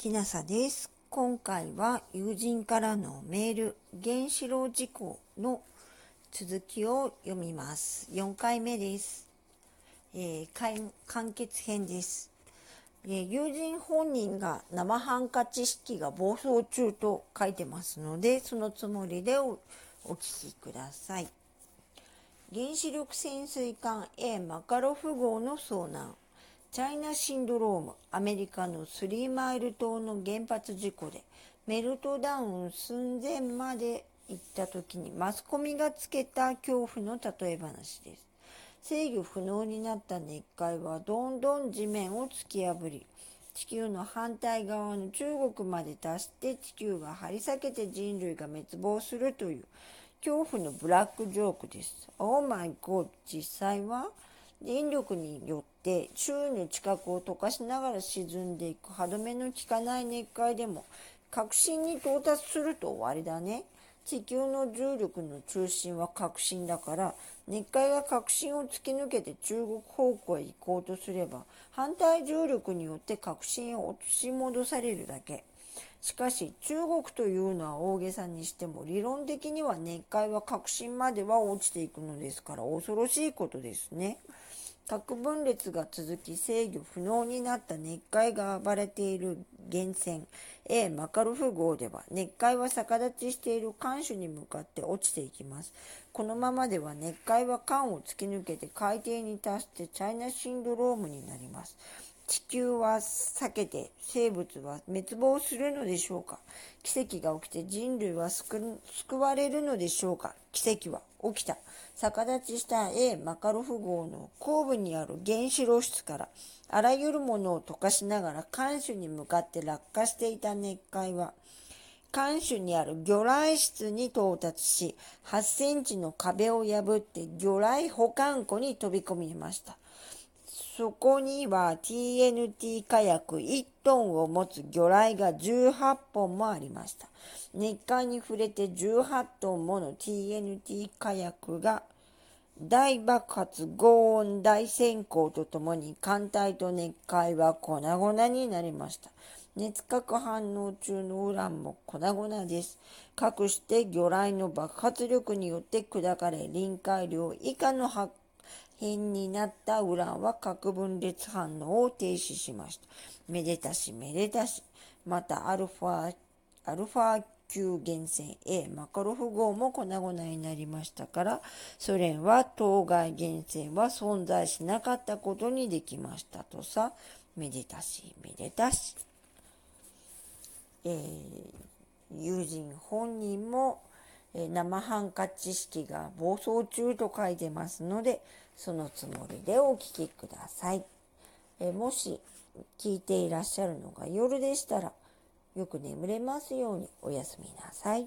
きなさです。今回は友人からのメール、原子炉事故の続きを読みます。4回目です。えー、完結編です、えー、友人本人が生ハンカチ式が暴走中と書いてますので、そのつもりでおお聞きください。原子力潜水艦 A マカロフ号の遭難。チャイナシンドローム、アメリカのスリーマイル島の原発事故でメルトダウン寸前まで行った時にマスコミがつけた恐怖の例え話です。制御不能になった熱海はどんどん地面を突き破り、地球の反対側の中国まで達して地球が張り裂けて人類が滅亡するという恐怖のブラックジョークです。オーマイゴー実際は電力によって周囲の地殻を溶かしながら沈んでいく歯止めの効かない熱帯でも核心に到達すると終わりだね。地球の重力の中心は核心だから熱帯が核心を突き抜けて中国方向へ行こうとすれば反対重力によって核心を落とし戻されるだけ。しかし中国というのは大げさにしても理論的には熱帯は核心までは落ちていくのですから恐ろしいことですね。核分裂が続き制御不能になった熱海が暴れている源泉 A マカルフ号では熱海は逆立ちしている艦首に向かって落ちていきます。このままでは熱帯は艦を突き抜けて海底に達してチャイナシンドロームになります。地球は避けて生物は滅亡するのでしょうか？奇跡が起きて人類は救われるのでしょうか？奇跡は起きた。逆立ちした A マカロフ号の後部にある原子炉室からあらゆるものを溶かしながら艦首に向かって落下していた熱海は艦首にある魚雷室に到達し8センチの壁を破って魚雷保管庫に飛び込みました。そこには TNT 火薬1トンを持つ魚雷が18本もありました。熱海に触れて18トンもの TNT 火薬が大爆発、轟音、大閃光とともに艦隊と熱海は粉々になりました。熱核反応中のウランも粉々です。かくして魚雷の爆発力によって砕かれ、臨界量以下の発変になったウランは核分裂反応を停止しました。めでたしめでたし。またアルファ、アルファ級源泉 A マカロフ号も粉々になりましたから、ソ連は当該源泉は存在しなかったことにできましたとさ、めでたしめでたし。えー、友人本人もえ生ハンカチ式が暴走中と書いてますので、そのつもりでお聞きください。えもし聞いていらっしゃるのが夜でしたら、よく眠れますようにおやすみなさい。